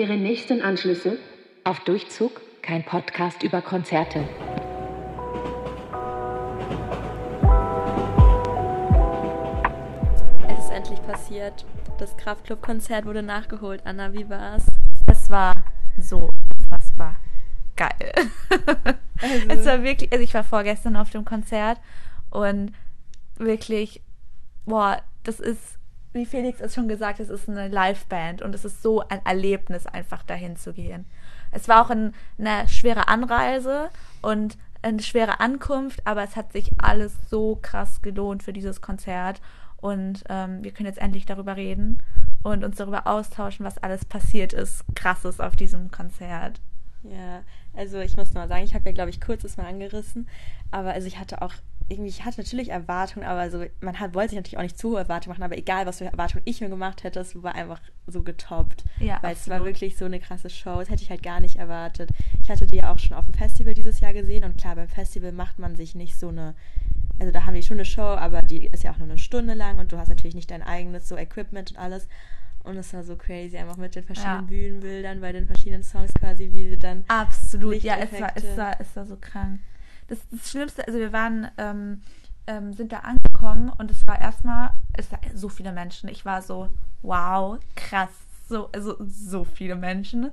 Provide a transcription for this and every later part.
Ihre nächsten Anschlüsse. Auf Durchzug, kein Podcast über Konzerte. Es ist endlich passiert. Das Kraftclub-Konzert wurde nachgeholt. Anna, wie war's? Es war so unfassbar geil. Also. Es war wirklich, also ich war vorgestern auf dem Konzert und wirklich, boah, das ist, wie Felix es schon gesagt, es ist eine Liveband und es ist so ein Erlebnis, einfach dahin zu gehen. Es war auch ein, eine schwere Anreise und eine schwere Ankunft, aber es hat sich alles so krass gelohnt für dieses Konzert. Und ähm, wir können jetzt endlich darüber reden und uns darüber austauschen, was alles passiert ist, krasses auf diesem Konzert. Ja, also ich muss mal sagen, ich habe ja, glaube ich, kurzes mal angerissen, aber also ich hatte auch irgendwie, ich hatte natürlich Erwartungen, aber so, man hat, wollte sich natürlich auch nicht zu hohe Erwartungen machen, aber egal, was für Erwartungen ich mir gemacht hätte, es war einfach so getoppt. Ja, weil absolut. es war wirklich so eine krasse Show. Das hätte ich halt gar nicht erwartet. Ich hatte die ja auch schon auf dem Festival dieses Jahr gesehen und klar, beim Festival macht man sich nicht so eine, also da haben die schon eine Show, aber die ist ja auch nur eine Stunde lang und du hast natürlich nicht dein eigenes so Equipment und alles. Und es war so crazy, einfach mit den verschiedenen ja. Bühnenbildern bei den verschiedenen Songs quasi, wie sie dann. Absolut, ja, es war, es, war, es war so krank. Das, das Schlimmste, also wir waren, ähm, ähm, sind da angekommen und es war erstmal, es waren so viele Menschen. Ich war so, wow, krass, so, also so viele Menschen.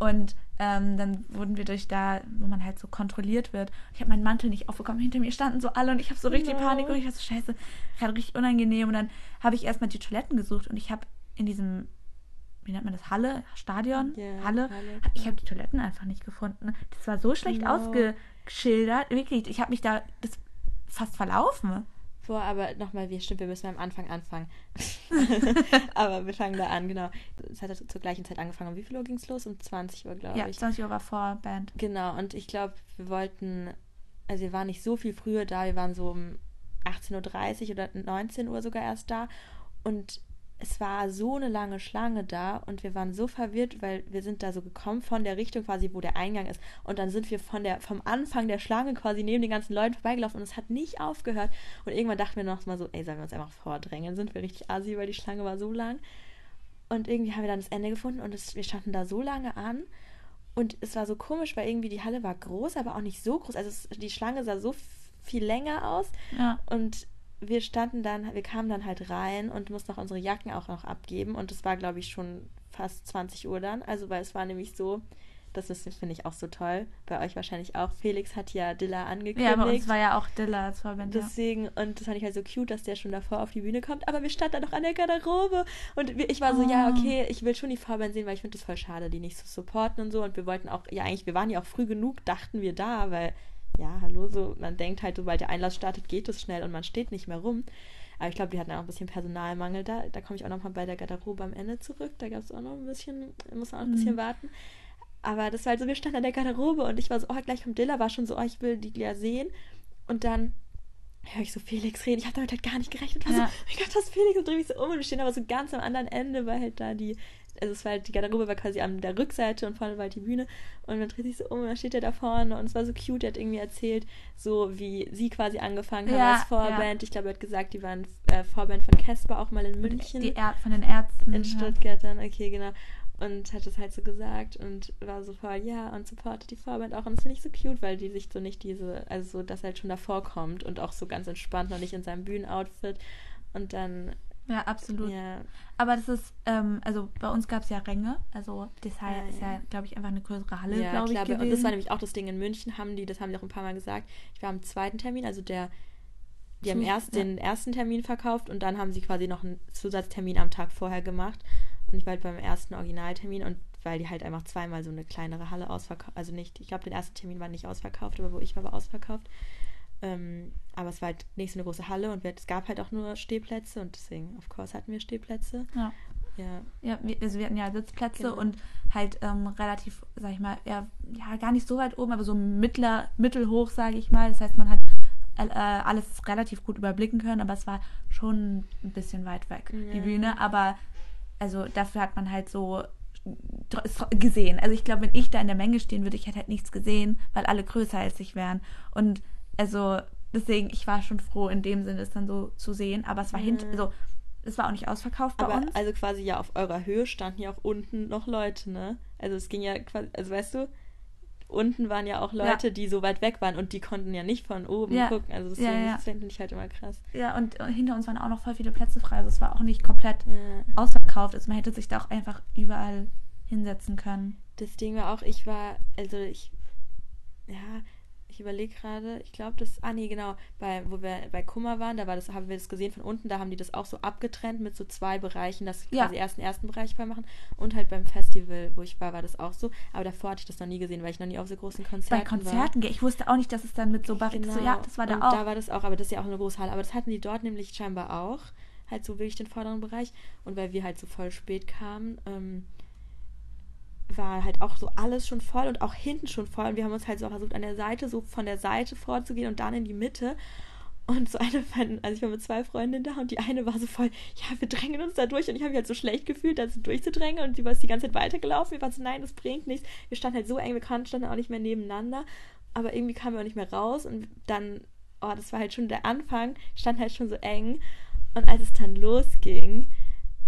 Und ähm, dann wurden wir durch da, wo man halt so kontrolliert wird. Ich habe meinen Mantel nicht aufbekommen. Hinter mir standen so alle und ich habe so richtig no. Panik und ich war so scheiße, gerade richtig unangenehm. Und dann habe ich erstmal die Toiletten gesucht und ich habe in diesem, wie nennt man das, Halle, Stadion, yeah, Halle, Halle, ich habe die Toiletten einfach nicht gefunden. Das war so schlecht no. Ausgeschildert. Wirklich, ich habe mich da fast verlaufen. Boah, aber nochmal, wir stimmt, wir müssen am Anfang anfangen. aber wir fangen da an, genau. Es hat zur gleichen Zeit angefangen. Um wie viel Uhr ging es los? Um 20 Uhr, glaube ich. Ja, 20 Uhr war vor Band. Genau, und ich glaube, wir wollten, also wir waren nicht so viel früher da, wir waren so um 18.30 Uhr oder 19 Uhr sogar erst da. Und es war so eine lange Schlange da und wir waren so verwirrt, weil wir sind da so gekommen von der Richtung quasi, wo der Eingang ist. Und dann sind wir von der, vom Anfang der Schlange quasi neben den ganzen Leuten vorbeigelaufen und es hat nicht aufgehört. Und irgendwann dachten wir noch mal so, ey, sollen wir uns einfach vordrängen? Sind wir richtig assi, weil die Schlange war so lang. Und irgendwie haben wir dann das Ende gefunden und es, wir standen da so lange an. Und es war so komisch, weil irgendwie die Halle war groß, aber auch nicht so groß. Also es, die Schlange sah so viel länger aus. Ja. Und wir standen dann, wir kamen dann halt rein und mussten noch unsere Jacken auch noch abgeben. Und es war, glaube ich, schon fast 20 Uhr dann. Also, weil es war nämlich so, das finde ich auch so toll. Bei euch wahrscheinlich auch. Felix hat ja Dilla angekündigt. Ja, bei uns war ja auch Dilla als Vorband. Deswegen, und das fand ich halt so cute, dass der schon davor auf die Bühne kommt. Aber wir standen dann noch an der Garderobe. Und ich war so, oh. ja, okay, ich will schon die Vorband sehen, weil ich finde es voll schade, die nicht so supporten und so. Und wir wollten auch, ja, eigentlich, wir waren ja auch früh genug, dachten wir da, weil ja, hallo, so, man denkt halt, sobald der Einlass startet, geht es schnell und man steht nicht mehr rum. Aber ich glaube, die hatten auch ein bisschen Personalmangel da. Da komme ich auch nochmal bei der Garderobe am Ende zurück. Da gab es auch noch ein bisschen, muss man auch ein bisschen mhm. warten. Aber das war halt so, wir standen an der Garderobe und ich war so, oh, gleich kommt Dilla, war schon so, oh, ich will die ja sehen. Und dann höre ich so Felix reden. Ich habe damit halt gar nicht gerechnet. War ja. so, oh mein Gott, das Felix und drehe mich so um und wir stehen aber so ganz am anderen Ende, weil halt da die also es war halt, die Garderobe war quasi an der Rückseite und vorne war halt die Bühne und man dreht sich so um und dann steht er da vorne und es war so cute, er hat irgendwie erzählt, so wie sie quasi angefangen haben ja, als Vorband. Ja. Ich glaube, er hat gesagt, die waren äh, Vorband von Casper auch mal in München. Die er von den Ärzten. In Stuttgart dann, okay, genau. Und hat das halt so gesagt und war so voll, ja, und supportet die Vorband auch. Und das finde ich so cute, weil die sich so nicht diese, also so, dass er halt schon davor kommt und auch so ganz entspannt noch nicht in seinem Bühnenoutfit. Und dann ja, absolut. Ja. Aber das ist, ähm, also bei uns gab es ja Ränge. Also das ja, ist ja, glaube ich, einfach eine größere Halle, ja, glaube ich. Gewesen. Und das war nämlich auch das Ding in München, haben die, das haben die auch ein paar Mal gesagt. Ich war am zweiten Termin, also der, die haben erst ja. den ersten Termin verkauft und dann haben sie quasi noch einen Zusatztermin am Tag vorher gemacht. Und ich war halt beim ersten Originaltermin und weil die halt einfach zweimal so eine kleinere Halle ausverkauft, also nicht, ich glaube, den ersten Termin war nicht ausverkauft, aber wo ich war, war ausverkauft. Ähm, aber es war halt nicht so eine große Halle und wir, es gab halt auch nur Stehplätze und deswegen, of course, hatten wir Stehplätze. Ja. Ja, ja wir, also wir hatten ja Sitzplätze genau. und halt ähm, relativ, sag ich mal, eher, ja, gar nicht so weit oben, aber so mittler, mittelhoch, sage ich mal. Das heißt, man hat äh, alles relativ gut überblicken können, aber es war schon ein bisschen weit weg, ja. die Bühne. Aber also dafür hat man halt so gesehen. Also ich glaube, wenn ich da in der Menge stehen würde, ich hätte halt nichts gesehen, weil alle größer als ich wären. Und also deswegen, ich war schon froh, in dem Sinne es dann so zu sehen. Aber es war mhm. hinter, also es war auch nicht ausverkauft bei Aber uns. also quasi ja auf eurer Höhe standen ja auch unten noch Leute, ne? Also es ging ja quasi, also weißt du, unten waren ja auch Leute, Ja. die so weit weg waren und die konnten ja nicht von oben Ja. gucken. Also Ja, deswegen, ja. das finde ich halt immer krass. Ja, und äh, hinter uns waren auch noch voll viele Plätze frei. Also es war auch nicht komplett Ja. ausverkauft. Also man hätte sich da auch einfach überall hinsetzen können. Das Ding war auch, ich war, also ich, ja, überlege gerade, ich glaube, das, ah nee, genau, bei, wo wir bei Kummer waren, da war das, haben wir das gesehen von unten, da haben die das auch so abgetrennt mit so zwei Bereichen, dass Ja. quasi erst den ersten Bereich voll machen und halt beim Festival, wo ich war, war das auch so, aber davor hatte ich das noch nie gesehen, weil ich noch nie auf so großen Konzerten Bei war. Konzerten, gell, ich wusste auch nicht, dass es dann mit so Barrieren, so, ja, das war da Genau. und auch. da war das auch, aber das ist ja auch eine große Halle. Aber das hatten die dort nämlich scheinbar auch. Halt so wirklich den vorderen Bereich. Und weil wir halt so voll spät kamen, ähm, war halt auch so alles schon voll und auch hinten schon voll. Und wir haben uns halt so versucht, an der Seite, so von der Seite vorzugehen und dann in die Mitte. Und so eine von, also ich war mit zwei Freundinnen da und die eine war so voll, ja, wir drängen uns da durch. Und ich habe mich halt so schlecht gefühlt, da so durchzudrängen. Und sie war die ganze Zeit weitergelaufen. Wir waren so, nein, das bringt nichts. Wir standen halt so eng, wir konnten standen auch nicht mehr nebeneinander. Aber irgendwie kamen wir auch nicht mehr raus. Und dann, oh, das war halt schon der Anfang, stand halt schon so eng. Und als es dann losging,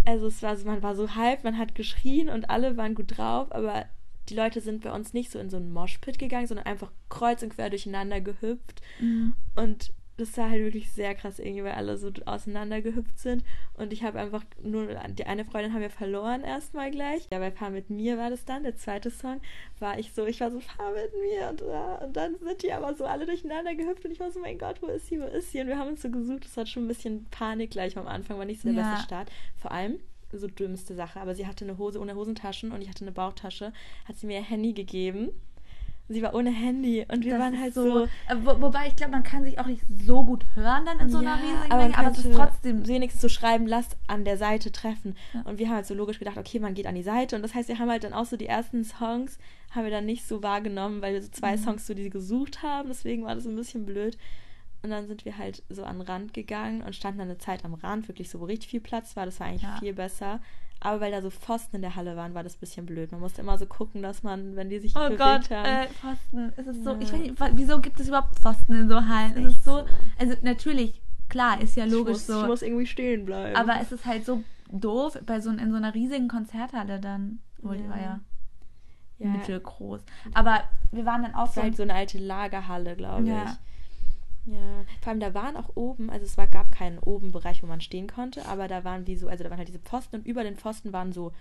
also es war so, man war so hyped, man hat geschrien und alle waren gut drauf, aber die Leute sind bei uns nicht so in so einen Moshpit gegangen, sondern einfach kreuz und quer durcheinander gehüpft. Mhm. Und das war halt wirklich sehr krass irgendwie, weil alle so auseinander gehüpft sind. Und ich habe einfach nur, die eine Freundin haben wir verloren erstmal gleich. Ja, bei Fahr mit mir war das dann, der zweite Song, war ich so, ich war so, fahr mit mir. Und, und dann sind die aber so alle durcheinander gehüpft und ich war so, mein Gott, wo ist sie, wo ist sie? Und wir haben uns so gesucht, das hat schon ein bisschen Panik gleich am Anfang, war nicht so der Ja. beste Start. Vor allem, so dümmste Sache, aber sie hatte eine Hose ohne Hosentaschen und ich hatte eine Bauchtasche, hat sie mir ihr Handy gegeben. Sie war ohne Handy und wir Das waren halt so. so äh, wo, wobei ich glaube, man kann sich auch nicht so gut hören dann in so einer riesigen aber, Menge, aber es ist trotzdem. wenigstens so schreiben, lass an der Seite treffen. Ja. Und wir haben halt so logisch gedacht, okay, man geht an die Seite. Und das heißt, wir haben halt dann auch so die ersten Songs, haben wir dann nicht so wahrgenommen, weil wir so zwei Mhm. Songs so die gesucht haben. Deswegen war das ein bisschen blöd. Und dann sind wir halt so an den Rand gegangen und standen dann eine Zeit am Rand, wirklich so, wo richtig viel Platz war. Das war eigentlich Ja. viel besser. Aber weil da so Pfosten in der Halle waren, war das ein bisschen blöd. Man musste immer so gucken, dass man, wenn die sich Oh bewegt Gott, haben. äh, Pfosten. Es ist so, Ja. ich weiß nicht, wieso gibt es überhaupt Pfosten in so Hallen? Es ist so, so. also natürlich, klar, ist ja ich, logisch muss, so. ich muss irgendwie stehen bleiben. Aber es ist halt so doof bei so in so einer riesigen Konzerthalle dann. Obwohl, die Ja. war ja, ja, mittelgroß. Aber wir waren dann auch so. war halt so eine alte Lagerhalle, glaube Ja. ich. Ja, vor allem da waren auch oben, also es war, gab keinen oben Bereich, wo man stehen konnte, aber da waren wie so, also da waren halt diese Pfosten und über den Pfosten waren so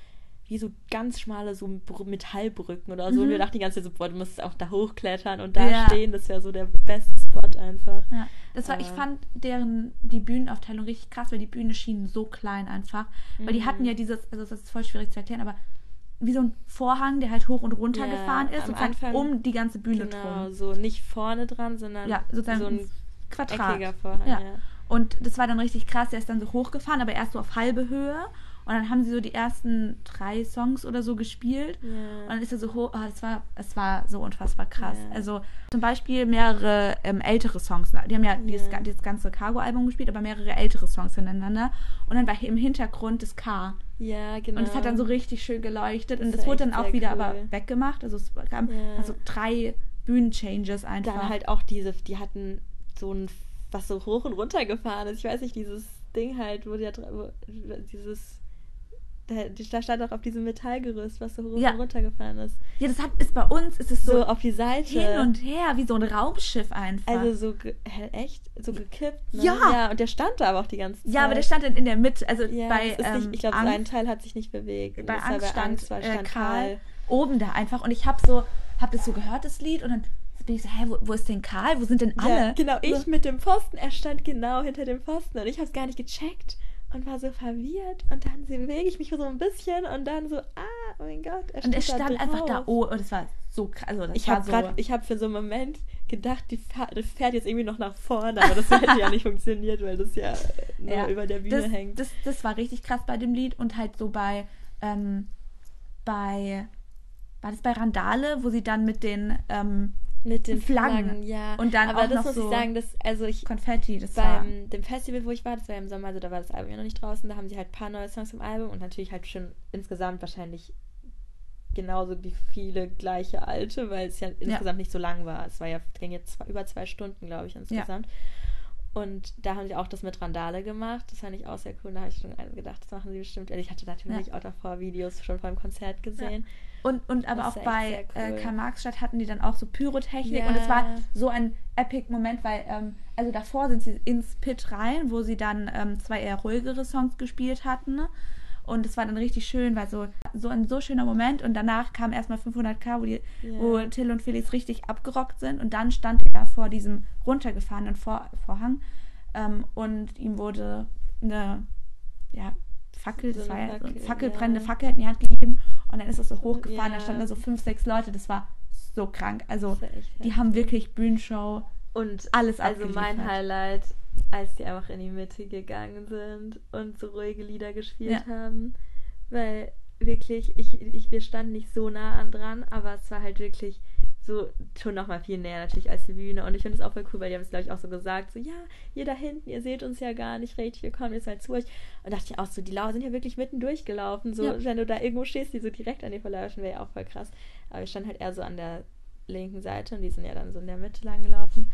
wie so ganz schmale so Br- Metallbrücken oder so. Und Mhm. wir dachten die ganze Zeit so, boah, du musst auch da hochklettern und da Ja. stehen, das wäre so der beste Spot einfach. Ja, das war, ich Aber- fand deren, die Bühnenaufteilung richtig krass, weil die Bühne schien so klein einfach. Weil die Mhm. hatten ja dieses, also das ist voll schwierig zu erklären, aber wie so ein Vorhang, der halt hoch und runter Ja, gefahren ist, sozusagen Anfang- um die ganze Bühne Genau, drum. so nicht vorne dran, sondern Ja, sozusagen so ein Quadrat. Vorhang. Ja. Ja. Und das war dann richtig krass, der ist dann so hochgefahren, aber erst so auf halbe Höhe. Und dann haben sie so die ersten drei Songs oder so gespielt. Ja. Und dann ist er so hoch, oh, das war, es war so unfassbar krass. Ja. Also zum Beispiel mehrere ähm, ältere Songs. Die haben ja, Dieses, Ja. ga- dieses ganze Cargo-Album gespielt, aber mehrere ältere Songs hintereinander. Und dann war hier im Hintergrund das K. ja, genau. Und es hat dann so richtig schön geleuchtet. Das und das wurde dann auch wieder cool. aber weggemacht. Also es gab Ja. also drei Bühnenchanges einfach. Dann halt auch diese, die hatten so ein, was so hoch und runter gefahren ist. Ich weiß nicht, dieses Ding halt, wo die, wo, dieses, da, stand auch auf diesem Metallgerüst, was so hoch Ja. und runter gefahren ist. ja, das hat, ist bei uns, ist es So, so, auf die Seite. hin und her, wie so ein Raumschiff einfach. also so, hä, echt? So gekippt, ne? Ja. Ja, und der stand da aber auch die ganze Zeit. ja, aber der stand dann in der Mitte. Also ja, bei ähm, nicht, ich glaube, so Angst- ein Teil hat sich nicht bewegt. Und bei war Angst stand, war, äh, stand Karl Karl. oben da einfach und ich habe so, hab das so gehört, das Lied und dann bin ich so, hä, wo, wo ist denn Karl? Wo sind denn alle? Ja, genau, ich So, mit dem Pfosten. Er stand genau hinter dem Pfosten und ich habe es gar nicht gecheckt und war so verwirrt. Und dann bewege ich mich so ein bisschen und dann so, ah, oh mein Gott, er und er steht da stand einfach da oben und es war so krass. Also das Ich habe so, gerade, ich habe für so einen Moment gedacht, die fährt, das fährt jetzt irgendwie noch nach vorne, aber das hätte ja nicht funktioniert, weil das ja nur Ja, über der Bühne das, hängt. Das, das war richtig krass bei dem Lied und halt so bei, ähm, bei, war das bei Randale, wo sie dann mit den ähm, mit den Flaggen. Flaggen, ja. Und dann aber auch das noch muss so ich sagen, das, also ich, Konfetti, das war, beim dem Festival, wo ich war, das war ja im Sommer, also da war das Album ja noch nicht draußen, da haben sie halt ein paar neue Songs im Album und natürlich halt schon insgesamt wahrscheinlich genauso wie viele gleiche alte, weil es ja insgesamt nicht so lang war. Es war ja, ging jetzt über zwei Stunden, glaube ich, insgesamt. Und da haben sie auch das mit Randale gemacht. Das fand ich auch sehr cool. Da habe ich schon gedacht, das machen sie bestimmt. Also ich hatte natürlich ja. auch davor Videos schon beim Konzert gesehen. Ja. Und, und aber auch bei äh, cool. Karl-Marx-Stadt hatten die dann auch so Pyrotechnik. Ja. Und es war so ein epic Moment, weil, ähm, also davor sind sie ins Pit rein, wo sie dann ähm, zwei eher ruhigere Songs gespielt hatten. Und es war dann richtig schön, weil so, so ein so schöner Moment. Und danach kam erstmal 500k, wo, die, yeah. wo Till und Felix richtig abgerockt sind. Und dann stand er vor diesem runtergefahrenen vor Vorhang. Ähm, und ihm wurde eine ja, Fackel, so das war ja Fackel, Fackel ja. brennende Fackel in die Hand gegeben. Und dann ist es so hochgefahren. Ja. Da standen da so fünf, sechs Leute. Das war so krank. Also, die haben wirklich Bühnenshow und alles Also mein Highlight als die einfach in die Mitte gegangen sind und so ruhige Lieder gespielt ja. haben. Weil wirklich, ich, ich, wir standen nicht so nah an dran, aber es war halt wirklich so schon nochmal viel näher natürlich als die Bühne. Und ich finde es auch voll cool, weil die haben es, glaube ich, auch so gesagt, so, ja, ihr da hinten, ihr seht uns ja gar nicht richtig, wir kommen jetzt halt zu euch. Und dachte ich auch so, die Lau sind ja wirklich mitten durchgelaufen. So, ja. wenn du da irgendwo stehst, die so direkt an dir verlaufen, wäre ja auch voll krass. Aber wir standen halt eher so an der linken Seite und die sind ja dann so in der Mitte lang gelaufen.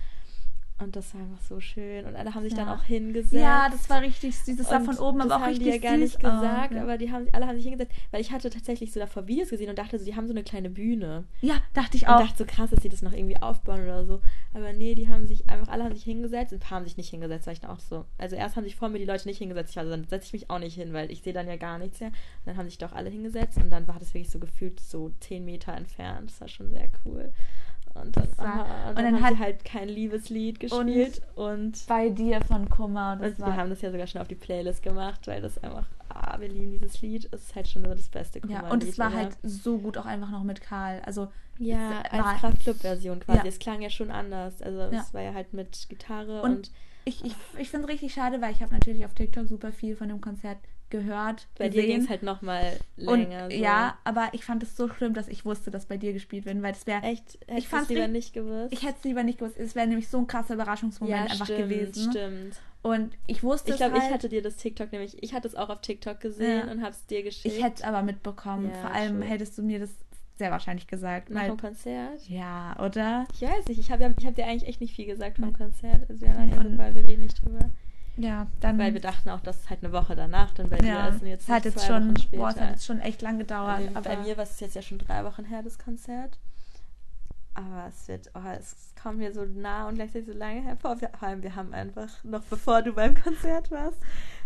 Und das war einfach so schön. Und alle haben sich ja. dann auch hingesetzt. Ja, das war richtig süß. Das war von oben aber auch richtig süß. Das haben die ja gar nicht gesagt, oh, ja. aber die haben, alle haben sich hingesetzt. Weil ich hatte tatsächlich so davor Videos gesehen und dachte so, die haben so eine kleine Bühne. Ja, dachte ich auch. Und dachte so krass, dass sie das noch irgendwie aufbauen oder so. Aber nee, die haben sich einfach, alle haben sich hingesetzt. Ein paar haben sich nicht hingesetzt, war ich dann auch so. Also erst haben sich vor mir die Leute nicht hingesetzt. Ich war so, dann setze ich mich auch nicht hin, weil ich sehe dann ja gar nichts mehr. Und dann haben sich doch alle hingesetzt und dann war das wirklich so gefühlt so zehn Meter entfernt. Das war schon sehr cool. Und dann, aha, und dann, dann hat sie halt kein Liebeslied gespielt. Und, und bei dir von Kummer. Und, und wir haben das ja sogar schon auf die Playlist gemacht, weil das einfach, ah, wir lieben dieses Lied. Es ist halt schon so das beste Kummer. Ja, und es war oder? halt so gut auch einfach noch mit Karl. Also ja, als Kraftclub-Version quasi. Ja. Es klang ja schon anders. Also es ja. war ja halt mit Gitarre und, und ich, ich, ich finde es richtig schade, weil ich habe natürlich auf TikTok super viel von dem Konzert gehört. Bei gesehen. dir ging es halt nochmal länger. Und, so. Ja, aber ich fand es so schlimm, dass ich wusste, dass bei dir gespielt wird, weil das wäre. Echt? Hättest ich fand lieber nicht gewusst. Ich hätte es lieber nicht gewusst. Es wäre nämlich so ein krasser Überraschungsmoment ja, einfach stimmt, gewesen. Stimmt. Und ich wusste ich glaube, halt, ich hatte dir das TikTok nämlich, ich hatte es auch auf TikTok gesehen ja. und habe es dir geschickt. Ich hätte es aber mitbekommen. Ja, Vor allem schön. hättest du mir das sehr wahrscheinlich gesagt. Nach dem Konzert? Ja, oder? Ich weiß nicht. Ich habe ich hab dir eigentlich echt nicht viel gesagt vom Konzert. Also ja, also, weil wir reden nicht drüber. Ja, dann. Weil wir dachten auch, dass es halt eine Woche danach dann bei ja, dir ist. Und jetzt es hat jetzt schon, boah, es hat jetzt schon echt lang gedauert. aber bei mir war es jetzt ja schon drei Wochen her, das Konzert. Aber es wird, oh, es kommt mir so nah und gleichzeitig so lange hervor. Vor allem, wir haben einfach, noch bevor du beim Konzert warst,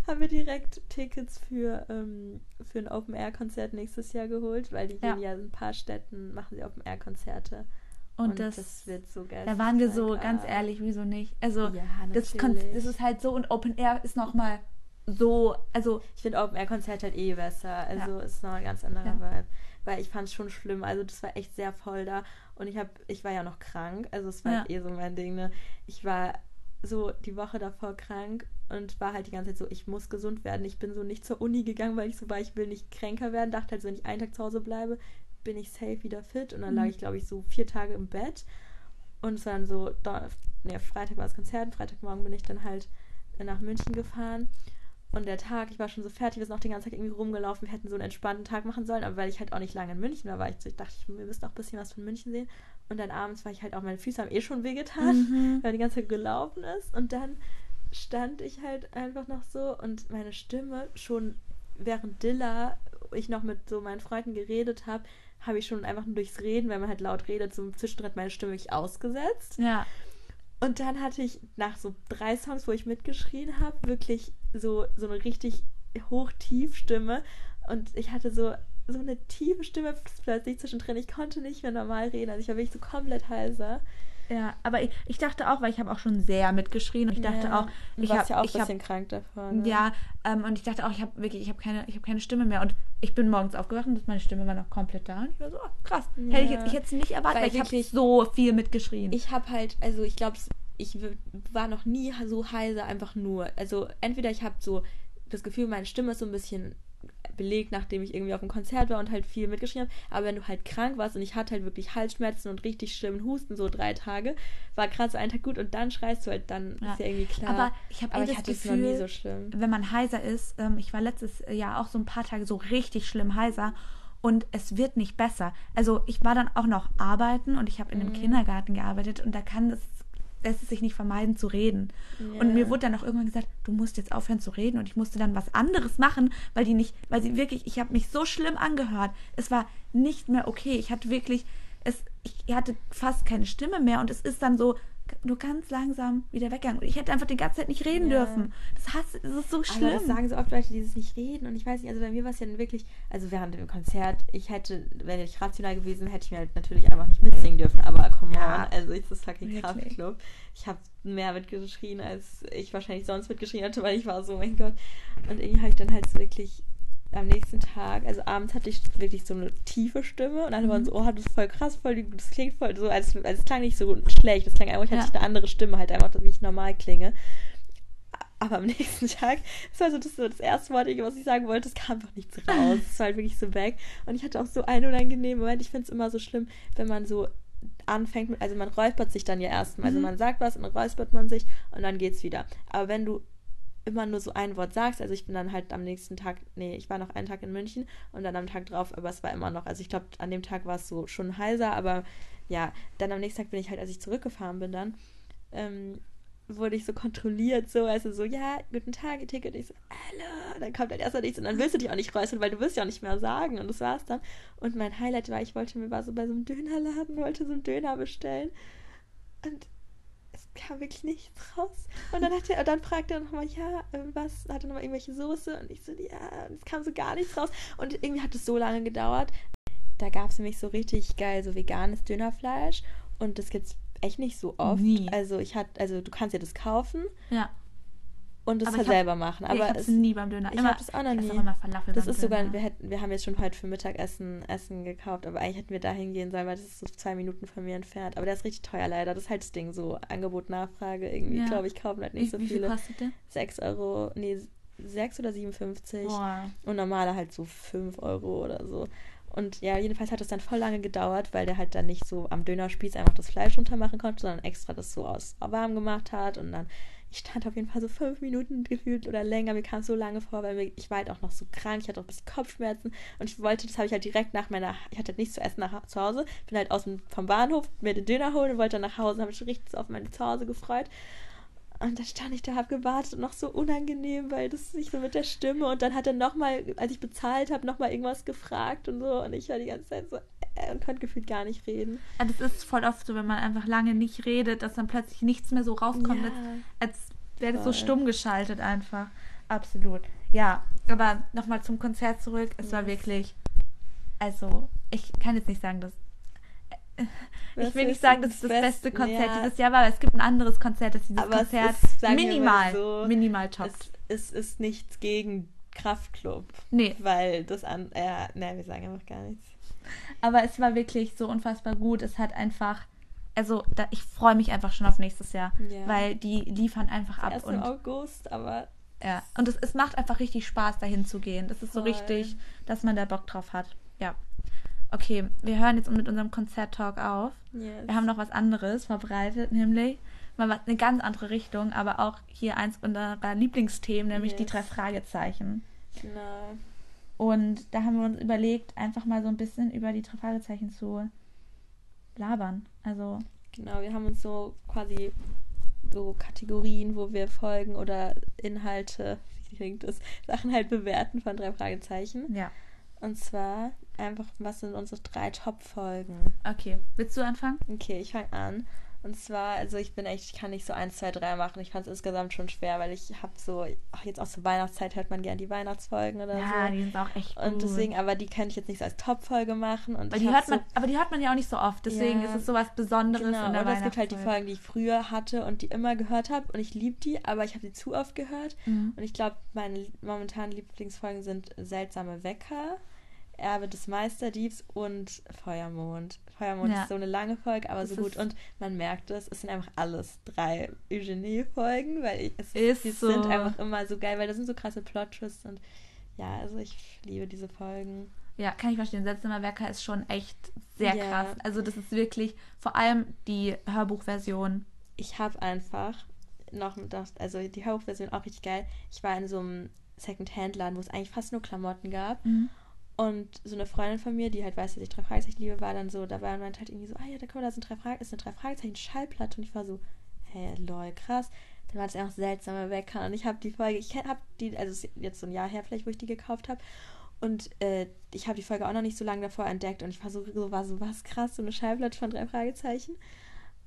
haben wir direkt Tickets für, ähm, für ein Open-Air-Konzert nächstes Jahr geholt, weil die ja. gehen ja in ein paar Städten, machen sie Open-Air-Konzerte. Und, und das, das, wird so geil. Da waren wir so, ganz ehrlich, wieso nicht? Also, ja, das, das ist halt so und Open Air ist nochmal so, also. Ich finde Open Air Konzert halt eh besser. Also, ja. ist noch ein ganz anderer ja. Vibe. Weil ich fand es schon schlimm. Also, das war echt sehr voll da. Und ich habe, ich war ja noch krank. Also, es war ja. halt eh so mein Ding, ne? Ich war so die Woche davor krank und war halt die ganze Zeit so, ich muss gesund werden. Ich bin so nicht zur Uni gegangen, weil ich so war, ich will nicht kränker werden. Dachte halt, wenn ich einen Tag zu Hause bleibe, bin ich safe wieder fit. Und dann mhm. lag ich, glaube ich, so vier Tage im Bett. Und es war dann so, ne, Freitag war das Konzert, Freitagmorgen bin ich dann halt nach München gefahren. Und der Tag, ich war schon so fertig, wir sind auch den ganzen Tag irgendwie rumgelaufen, wir hätten so einen entspannten Tag machen sollen, aber weil ich halt auch nicht lange in München war, war ich so, ich dachte, wir müssen auch ein bisschen was von München sehen. Und dann abends war ich halt auch, meine Füße haben eh schon wehgetan, mhm. weil die ganze Zeit gelaufen ist. Und dann stand ich halt einfach noch so und meine Stimme schon während Dilla ich noch mit so meinen Freunden geredet habe, habe ich schon einfach nur durchs Reden, wenn man halt laut redet, so zwischendrin meine Stimme wirklich ausgesetzt. Ja. Und dann hatte ich nach so drei Songs, wo ich mitgeschrien habe, wirklich so, so eine richtig hoch-tief-Stimme. Und ich hatte so, so eine tiefe Stimme plötzlich zwischendrin. Ich konnte nicht mehr normal reden. Also ich war wirklich so komplett heiser. Ja, aber ich, ich dachte auch, weil ich habe auch schon sehr mitgeschrien und ich dachte ja. auch, ich habe ja auch ein bisschen hab, krank davon. Ne? Ja, ähm, und ich dachte auch, ich habe wirklich, ich habe keine, ich habe keine Stimme mehr und ich bin morgens aufgewacht und meine Stimme war noch komplett da und ich war so, oh, krass, ja. hätte ich jetzt, ich hätte es nicht erwartet, weil, weil ich habe so viel mitgeschrien. Ich habe halt, also ich glaube, ich war noch nie so heiser, einfach nur, also entweder ich habe so das Gefühl, meine Stimme ist so ein bisschen belegt, nachdem ich irgendwie auf einem Konzert war und halt viel mitgeschrieben habe. Aber wenn du halt krank warst und ich hatte halt wirklich Halsschmerzen und richtig schlimmen Husten, so drei Tage, war gerade so ein Tag gut und dann schreist du halt, dann ja. ist ja irgendwie klar. Aber ich habe eh das Gefühl, so wenn man heiser ist, ähm, ich war letztes Jahr auch so ein paar Tage so richtig schlimm heiser und es wird nicht besser. Also ich war dann auch noch arbeiten und ich habe in einem mhm. Kindergarten gearbeitet und da kann es lässt es sich nicht vermeiden zu reden. Ja. Und mir wurde dann auch irgendwann gesagt, du musst jetzt aufhören zu reden und ich musste dann was anderes machen, weil die nicht, weil sie wirklich, ich habe mich so schlimm angehört. Es war nicht mehr okay. Ich hatte wirklich, es, ich hatte fast keine Stimme mehr und es ist dann so, nur ganz langsam wieder weggegangen. Und ich hätte einfach die ganze Zeit nicht reden ja. dürfen. Das, hasse, das ist so schlimm. Aber das sagen so oft Leute, die das nicht reden. Und ich weiß nicht, also bei mir war es ja dann wirklich, also während dem Konzert, ich hätte, wenn ich rational gewesen, hätte ich mir halt natürlich einfach nicht mitsingen dürfen. Aber come ja. on, also ich das fucking Kraftclub. Ich habe mehr mitgeschrien, als ich wahrscheinlich sonst mitgeschrien hätte, weil ich war so, mein Gott. Und irgendwie habe ich dann halt so wirklich am nächsten Tag, also abends hatte ich wirklich so eine tiefe Stimme und alle waren so, mhm. oh, das ist voll krass, voll, das klingt voll so, als, als es klang nicht so schlecht, das klang einfach, ich ja. hatte eine andere Stimme halt einfach, wie ich normal klinge. Aber am nächsten Tag, das war so das, so das erste Wort, was ich sagen wollte, es kam einfach nichts raus. Es war halt wirklich so weg. Und ich hatte auch so einen unangenehmen Moment. Ich finde es immer so schlimm, wenn man so anfängt, mit, also man räuspert sich dann ja erstmal. Also mhm. Also man sagt was und räuspert man sich und dann geht's wieder. Aber wenn du immer nur so ein Wort sagst. Also ich bin dann halt am nächsten Tag, nee, ich war noch einen Tag in München und dann am Tag drauf, aber es war immer noch, also ich glaube, an dem Tag war es so schon heiser, aber ja, dann am nächsten Tag bin ich halt, als ich zurückgefahren bin dann, ähm, wurde ich so kontrolliert, so, also so, ja, guten Tag, Ticket. Ich so, hallo. Dann kommt halt erstmal nichts und dann willst du dich auch nicht räuspern, weil du willst ja auch nicht mehr sagen. Und das war's dann. Und mein Highlight war, ich wollte mir war so bei so einem Dönerladen, wollte so einen Döner bestellen. Und kam wirklich nichts raus. Und dann hat er, dann fragte er nochmal, ja, äh, was, hat er nochmal irgendwelche Soße? Und ich so, ja, und es kam so gar nichts raus. Und irgendwie hat es so lange gedauert. Da gab es nämlich so richtig geil, so veganes Dönerfleisch. Und das gibt's echt nicht so oft. Nie. Also ich hatte, also du kannst ja das kaufen. Ja und es halt selber machen. Aber ich habe es nie beim Döner. Ich habe das auch noch nie. Immer Falafel das ist Döner. sogar, wir, hätten, wir haben jetzt schon heute für Mittagessen Essen gekauft, aber eigentlich hätten wir da hingehen sollen, weil das ist so zwei Minuten von mir entfernt. Aber der ist richtig teuer leider. Das ist halt das Ding, so Angebot, Nachfrage. Irgendwie, ja. glaube ich, kaufen halt nicht wie, so viele. Wie viel kostet der? 6 Euro, nee, 6 oder 57. Boah. Und normaler halt so 5 Euro oder so. Und ja, jedenfalls hat es dann voll lange gedauert, weil der halt dann nicht so am Dönerspieß einfach das Fleisch runter machen konnte, sondern extra das so aus warm gemacht hat und dann ich stand auf jeden Fall so fünf Minuten gefühlt oder länger. Mir kam es so lange vor, weil mir, ich war halt auch noch so krank. Ich hatte auch ein bisschen Kopfschmerzen und ich wollte, das habe ich halt direkt nach meiner, ich hatte halt nichts zu essen nach, zu Hause. Bin halt aus dem, vom Bahnhof mir den Döner holen und wollte dann nach Hause. Habe mich richtig auf meine Zuhause gefreut. Und dann stand ich da, habe gewartet und noch so unangenehm, weil das nicht so mit der Stimme. Und dann hat er nochmal, als ich bezahlt habe, nochmal irgendwas gefragt und so. Und ich war die ganze Zeit so, äh, und konnte gefühlt gar nicht reden. Ja, das ist voll oft so, wenn man einfach lange nicht redet, dass dann plötzlich nichts mehr so rauskommt, ja. als, als wäre das so stumm geschaltet einfach. Absolut. Ja, aber nochmal zum Konzert zurück. Es yes. war wirklich, also, ich kann jetzt nicht sagen, dass ich will nicht sagen, dass es das beste Konzert ja. dieses Jahr war, aber es gibt ein anderes Konzert, das dieses aber Konzert ist, minimal, so, minimal toppt. Es, es, ist nichts gegen Kraftclub. Nee. Weil das an, ja, ne, wir sagen einfach gar nichts. Aber es war wirklich so unfassbar gut. Es hat einfach, also da, ich freue mich einfach schon auf nächstes Jahr, ja. weil die liefern einfach ab. Erst und August, aber ja, und es, es macht einfach richtig Spaß, dahin zu gehen. Das ist Voll. so richtig, dass man da Bock drauf hat. Ja. Okay, wir hören jetzt mit unserem Konzert-Talk auf. Yes. Wir haben noch was anderes verbreitet, nämlich mal eine ganz andere Richtung, aber auch hier eins unserer Lieblingsthemen, nämlich yes. die drei Fragezeichen. Genau. Und da haben wir uns überlegt, einfach mal so ein bisschen über die drei Fragezeichen zu labern. Also. Genau, wir haben uns so quasi so Kategorien, wo wir Folgen oder Inhalte, wie klingt das, Sachen halt bewerten von drei Fragezeichen. Ja. Und zwar einfach, was sind unsere drei Top-Folgen? Okay, willst du anfangen? Okay, ich fange an. Und zwar, also ich bin echt, ich kann nicht so eins, zwei, drei machen. Ich fand es insgesamt schon schwer, weil ich habe so, ach, jetzt auch zur Weihnachtszeit hört man gerne die Weihnachtsfolgen oder ja, so. Ja, die sind auch echt gut. Und deswegen, aber die kann ich jetzt nicht so als Top-Folge machen. Und die hört so, man, aber die hört man ja auch nicht so oft. Deswegen ja, ist es so was Besonderes genau, in der und es gibt halt die Folgen, die ich früher hatte und die immer gehört habe. Und ich liebe die, aber ich habe die zu oft gehört. Mhm. Und ich glaube, meine momentanen Lieblingsfolgen sind Seltsame Wecker. Erbe des Meisterdiebs und Feuermond. Feuermond ja. ist so eine lange Folge, aber das so gut. Und man merkt es, es sind einfach alles drei Eugenie-Folgen, weil ich, es ist die so. sind einfach immer so geil, weil das sind so krasse Plot-Twists und ja, also ich liebe diese Folgen. Ja, kann ich verstehen. Seltsamer Werker ist schon echt sehr ja. krass. Also das ist wirklich vor allem die Hörbuchversion. Ich habe einfach noch, also die Hörbuchversion auch richtig geil. Ich war in so einem Second-Hand-Laden, wo es eigentlich fast nur Klamotten gab. Mhm. Und so eine Freundin von mir, die halt weiß, dass ich drei Fragezeichen liebe, war dann so dabei und meinte halt irgendwie so, ah ja, da guck mal, da sind drei Frage ist eine drei Fragezeichen Schallplatte. Und ich war so, hey, lol, krass. Dann war das einfach seltsame Wecker. Und ich habe die Folge, ich habe die, also es ist jetzt so ein Jahr her vielleicht, wo ich die gekauft habe. Und äh, ich habe die Folge auch noch nicht so lange davor entdeckt und ich war so, so war so was krass, so eine Schallplatte von drei Fragezeichen.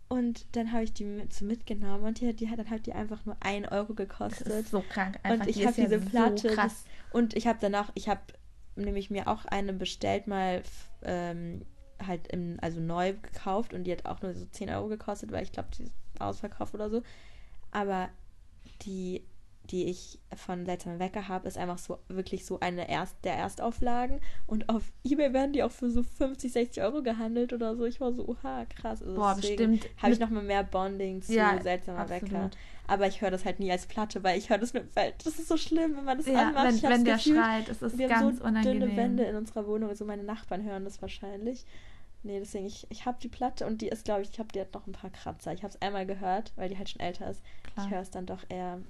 Und dann habe ich die mit, so mitgenommen und die, die hat dann halt die einfach nur ein Euro gekostet. Das ist so krank. Einfach, und ich habe diese ja Platte. So das, und ich habe danach, ich habe nämlich mir auch eine bestellt mal ähm, halt im, also neu gekauft und die hat auch nur so 10 Euro gekostet, weil ich glaube, die ist ausverkauft oder so. Aber die die ich von Seltsame Wecker habe, ist einfach so wirklich so eine Erst der Erstauflagen. Und auf Ebay werden die auch für so 50, 60 Euro gehandelt oder so. Ich war so, oha, krass. Also Boah, bestimmt. Habe ich nochmal mehr Bonding zu ja, Seltsamer absolut. Wecker. Aber ich höre das halt nie als Platte, weil ich höre das mit, weil das ist so schlimm, wenn man das ja, anmacht. Wenn, wenn der schreit, es ist wir ganz haben so unangenehm. dünne Wände in unserer Wohnung, also meine Nachbarn hören das wahrscheinlich. Nee, deswegen, ich, ich habe die Platte und die ist, glaube ich, ich habe die hat noch ein paar Kratzer. Ich habe es einmal gehört, weil die halt schon älter ist. Klar. Ich höre es dann doch eher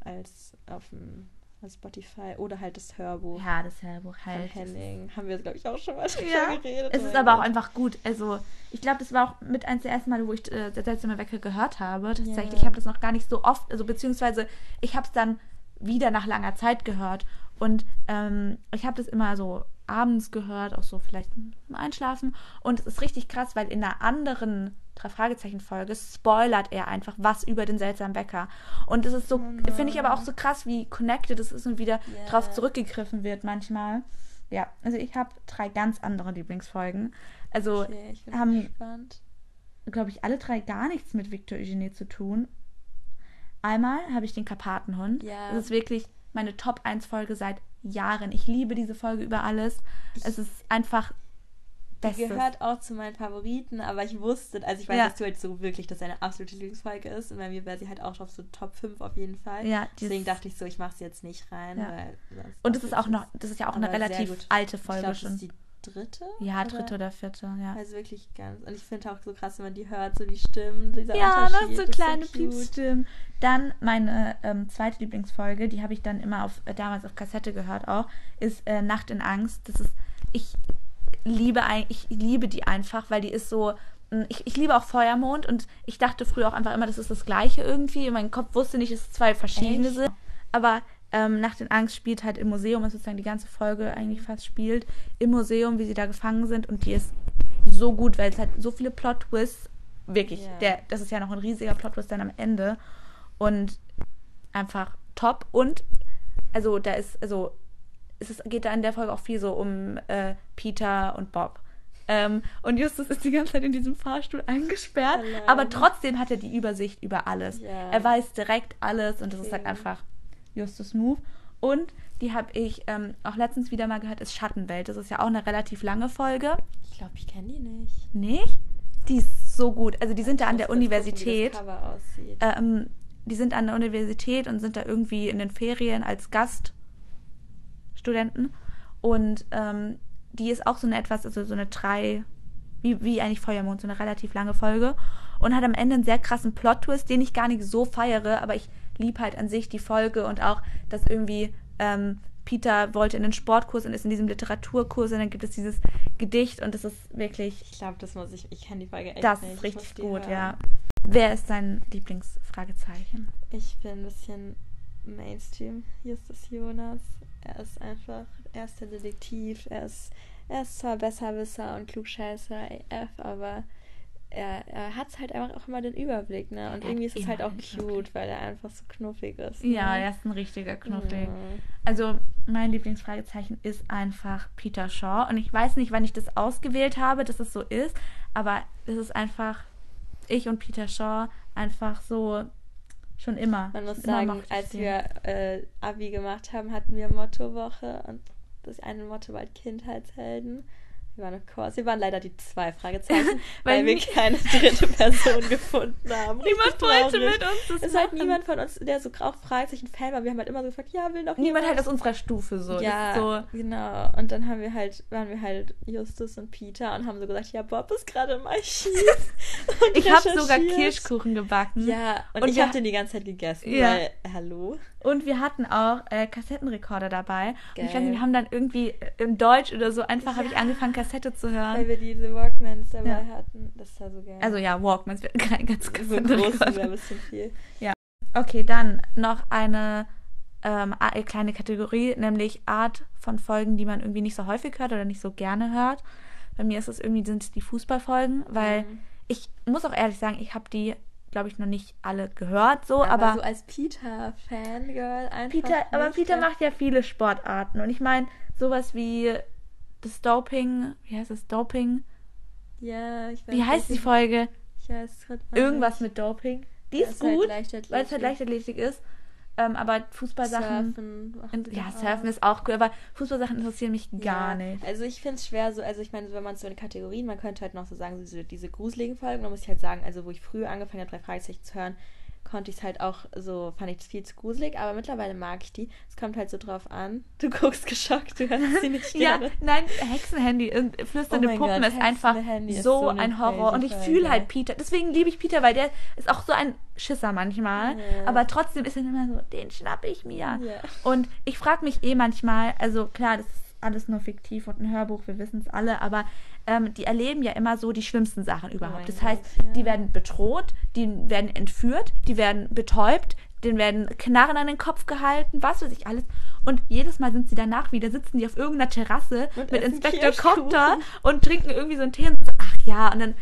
als auf dem Spotify oder halt das Hörbuch. Ja, das Hörbuch halt. Von Henning. Haben wir, glaube ich, auch schon mal ja. geredet. Es ist aber auch einfach gut. Also, ich glaube, das war auch mit eins der ersten Mal, wo ich äh, das letzte Mal Wecke gehört habe. Tatsächlich. Ja. Ich habe das noch gar nicht so oft, also beziehungsweise ich habe es dann wieder nach langer Zeit gehört. Und ähm, ich habe das immer so abends gehört, auch so vielleicht im Einschlafen. Und es ist richtig krass, weil in einer anderen drei Fragezeichen Folge spoilert er einfach was über den seltsamen Bäcker. Und es ist so, oh finde ich aber auch so krass, wie connected es ist und wieder yeah. drauf zurückgegriffen wird manchmal. Ja, also ich habe drei ganz andere Lieblingsfolgen. Also okay, haben, glaube ich, alle drei gar nichts mit Victor Eugenie zu tun. Einmal habe ich den Karpatenhund. Ja. Das ist wirklich meine Top 1 Folge seit Jahren. Ich liebe diese Folge über alles. Es ist einfach Bestes. Die gehört auch zu meinen Favoriten, aber ich wusste, also ich weiß, ja. dass du halt so wirklich, dass deine absolute Lieblingsfolge ist. Und bei mir wäre sie halt auch auf so Top 5 auf jeden Fall. Ja, Deswegen dachte ich so, ich mache sie jetzt nicht rein. Ja. und das ist auch noch, das ist ja auch eine relativ alte Folge glaub, schon. Das ist die dritte? Ja, oder? dritte oder vierte, ja. Also wirklich ganz. Und ich finde auch so krass, wenn man die hört, so die Stimmen, dieser ja, Unterschied. Ja, so kleine so Piepstimmen. Dann meine ähm, zweite Lieblingsfolge, die habe ich dann immer auf, äh, damals auf Kassette gehört auch, ist äh, Nacht in Angst. Das ist, ich liebe ich liebe die einfach, weil die ist so hm, ich, ich liebe auch Feuermond und ich dachte früher auch einfach immer, das ist das gleiche irgendwie. Mein Kopf wusste nicht, dass es zwei verschiedene Echt? sind. Aber ähm, Nacht in Angst spielt halt im Museum, ist sozusagen die ganze Folge eigentlich fast spielt, im Museum, wie sie da gefangen sind. Und die ist so gut, weil es halt so viele Plot-Twists, wirklich, yeah. der, das ist ja noch ein riesiger Plot-Twist dann am Ende. Und einfach top. Und also da ist, also es ist, geht da in der Folge auch viel so um äh, Peter und Bob. Ähm, und Justus ist die ganze Zeit in diesem Fahrstuhl eingesperrt, Allein. aber trotzdem hat er die Übersicht über alles. Yeah. Er weiß direkt alles und das ist halt einfach Justus Move. Und die habe ich ähm, auch letztens wieder mal gehört, ist Schattenwelt. Das ist ja auch eine relativ lange Folge. Ich glaube, ich kenne die nicht. Nicht? Die ist so gut. Also die sind da an der Universität. Gucken, wie das Cover aussieht. Ähm, die sind an der Universität und sind da irgendwie in den Ferien als Gast Studenten. Und ähm, die ist auch so eine etwas, also so eine drei, wie, wie eigentlich Feuermond, so eine relativ lange Folge. Und hat am Ende einen sehr krassen Plot-Twist, den ich gar nicht so feiere, aber ich liebe halt an sich die Folge und auch, dass irgendwie ähm, Peter wollte in den Sportkurs und ist in diesem Literaturkurs und dann gibt es dieses Gedicht und das ist wirklich. Ich glaube, das muss ich. Ich kenne die Folge echt das nicht. Das ist richtig gut, hören. ja. Wer ist dein Lieblingsfragezeichen? Ich bin ein bisschen Mainstream. Justus Jonas. Er ist einfach, er ist der Detektiv, er ist, er ist zwar Besserwisser und Klugscheißer AF, aber er, er hat halt einfach auch immer den Überblick, ne? Und irgendwie ist es halt auch cute, weil er einfach so knuffig ist. Ne? Ja, er ist ein richtiger Knuffig. Ja. Also, mein Lieblingsfragezeichen ist einfach Peter Shaw. Und ich weiß nicht, wann ich das ausgewählt habe, dass es so ist, aber es ist einfach ich und Peter Shaw einfach so Schon immer. Man muss immer sagen, als wir äh, Abi gemacht haben, hatten wir Mottowoche und das eine Motto war halt Kindheitshelden. Wir waren, wir waren leider die zwei Fragezeichen, weil, weil wir keine dritte Person gefunden haben. Niemand wollte mit uns das Es ist halt niemand von uns, der so auch Fragezeichen-Fan war. Wir haben halt immer so gefragt, ja, will noch Niemand halt aus unserer Stufe so. Ja, so. genau. Und dann haben wir halt, waren wir halt Justus und Peter und haben so gesagt, ja, Bob ist gerade im Archiv. ich habe sogar Kirschkuchen gebacken. Ja, und, und ich habe den die ganze Zeit gegessen, ja. weil, hallo? Und wir hatten auch äh, Kassettenrekorder dabei. Geil. Und ich weiß nicht, wir haben dann irgendwie äh, im Deutsch oder so einfach habe ich Ja. angefangen, Kassette zu hören. Weil wir diese Walkmans dabei Ja. hatten. Das war so geil. Also ja, Walkmans kein ganz so groß Kassettenrekorder. wäre ein bisschen viel. Okay, dann noch eine ähm, a- kleine Kategorie, nämlich Art von Folgen, die man irgendwie nicht so häufig hört oder nicht so gerne hört. Bei mir ist es irgendwie sind es die Fußballfolgen, weil Mhm. ich muss auch ehrlich sagen, ich habe die, glaube ich, noch nicht alle gehört, so, aber, aber, so als Peter-Fangirl einfach. Peter, aber Peter ne? macht ja viele Sportarten und ich meine sowas wie das Doping, wie heißt das Doping? Ja, ich weiß Wie heißt die. Folge? Ich weiß Irgendwas nicht. mit Doping. Die Ja, ist halt gut, Leichtathletik. weil es halt Leichtathletik ist. Ähm, aber Fußballsachen. Surfen Ja, Surfen auch. ist auch cool, aber Fußballsachen interessieren mich gar Ja, nicht. Also ich finde es schwer so, also ich meine, wenn man so in Kategorien, man könnte halt noch so sagen, so diese gruseligen Folgen, da muss ich halt sagen, also wo ich früher angefangen habe, drei Fragezeichen zu hören, konnte ich es halt auch so, fand ich das viel zu gruselig, aber mittlerweile mag ich die. Es kommt halt so drauf an. Du guckst geschockt, du hörst sie nicht Ja, gerne. nein, Hexenhandy und flüsternde Oh Puppen Gott, ist einfach ist so so ein Horror. Und ich fühle halt Peter. Deswegen liebe ich Peter, weil der ist auch so ein Schisser manchmal. Ja. Aber trotzdem ist er immer so, den schnappe ich mir. Ja. Und ich frage mich eh manchmal, also klar, das ist alles nur fiktiv und ein Hörbuch, wir wissen es alle, aber ähm, die erleben ja immer so die schlimmsten Sachen überhaupt. mein das Gott, heißt, ja. die werden bedroht, die werden entführt, die werden betäubt, denen werden Knarren an den Kopf gehalten, was weiß ich alles. Und jedes Mal sind sie danach wieder, sitzen die auf irgendeiner Terrasse Und mit Inspektor. Copter und trinken irgendwie so einen Tee und ja, und dann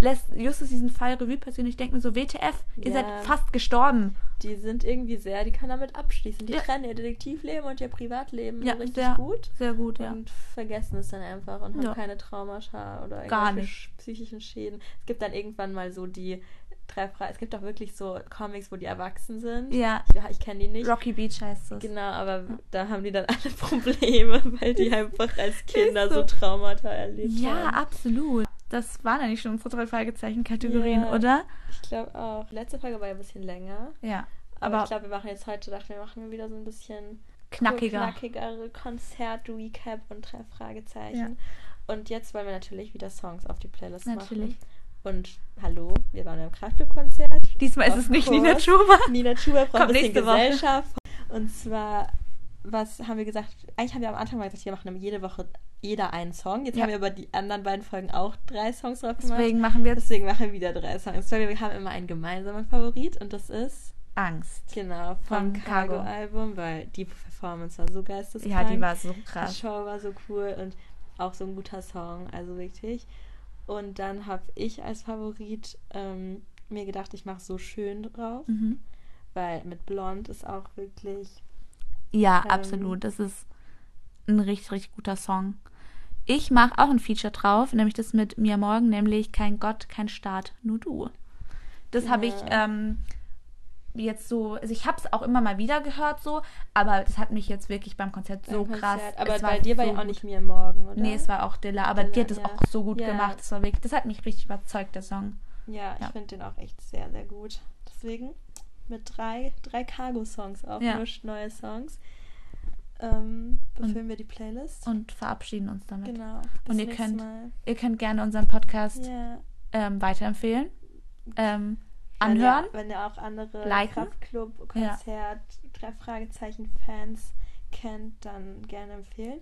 lässt Justus diesen Fall Revue passieren. Ich denke mir so, WTF, ihr Ja. seid fast gestorben. Die sind irgendwie sehr, die können damit abschließen. Die Ja. trennen ihr Detektivleben und ihr Privatleben Ja, richtig sehr gut. Sehr gut, ja. Und vergessen es dann einfach und haben Ja. keine Traumata oder irgendwelche psychischen Schäden. Es gibt dann irgendwann mal so die drei Fragen. Es gibt auch wirklich so Comics, wo die erwachsen sind. Ja. Ich, ich kenne die nicht. Rocky Beach heißt es. Genau, aber da haben die dann alle Probleme, weil die einfach als Kinder so. so. Traumata erlebt Ja, haben. absolut. Das waren eigentlich schon unsere drei Fragezeichen-Kategorien, Ja. oder? Ich glaube auch. Letzte Folge war ja ein bisschen länger. Ja. Aber, Aber ich glaube, wir machen jetzt heute, dachten wir, machen wir wieder so ein bisschen knackiger. knackigere Konzert-Recap und drei Fragezeichen. Und jetzt wollen wir natürlich wieder Songs auf die Playlist Natürlich. machen. Und hallo, wir waren beim Kraftclub-Konzert. Diesmal ist es nicht course. Nina Schuber. Nina Schuber braucht ein Kommt bisschen nächste Woche. Gesellschaft. Und zwar, was haben wir gesagt? Eigentlich haben wir am Anfang mal gesagt, wir machen jede Woche jeder einen Song. Jetzt Ja. haben wir über die anderen beiden Folgen auch drei Songs drauf gemacht. Deswegen machen wir Deswegen machen wir wieder drei Songs. Weil wir haben immer einen gemeinsamen Favorit und das ist Angst. genau vom Von Cargo. Cargo-Album, weil die Performance war so geisteskrank. Ja, die war so Die krass. Show war so cool und auch so ein guter Song, also wirklich. Und dann habe ich als Favorit ähm, mir gedacht, ich mache so schön drauf, Mhm. weil mit Blond ist auch wirklich. Ja, Ähm, absolut. Das ist ein richtig, richtig guter Song. Ich mache auch ein Feature drauf, nämlich das mit Mia Morgan, nämlich Kein Gott, kein Staat, nur du. Das habe ich Ja. ähm, jetzt so, also ich habe es auch immer mal wieder gehört so, aber das hat mich jetzt wirklich beim Konzert so beim krass. Konzert. Aber es bei dir war so ja auch nicht mir morgen, oder? Nee, es war auch Dilla, aber Dilla, die hat das ja. auch so gut Ja. gemacht. Das war wirklich, das hat mich richtig überzeugt, der Song. Ja, ich Ja. finde den auch echt sehr, sehr gut. Deswegen mit drei, drei Cargo-Songs aufmischt, neue Songs. Ähm, befüllen wir die Playlist. Und verabschieden uns damit. genau. Und ihr könnt Mal. Ihr könnt gerne unseren Podcast Ja. ähm, weiterempfehlen, ähm, Wenn anhören. Ihr, wenn ihr auch andere Liken. Kraftclub, Ja. Konzert, drei Fragezeichen Fans kennt, dann gerne empfehlen.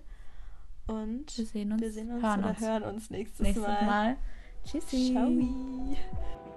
Und Wir sehen uns, wir sehen uns hören oder uns hören uns nächstes, nächstes Mal. Mal. Tschüssi. Ciao.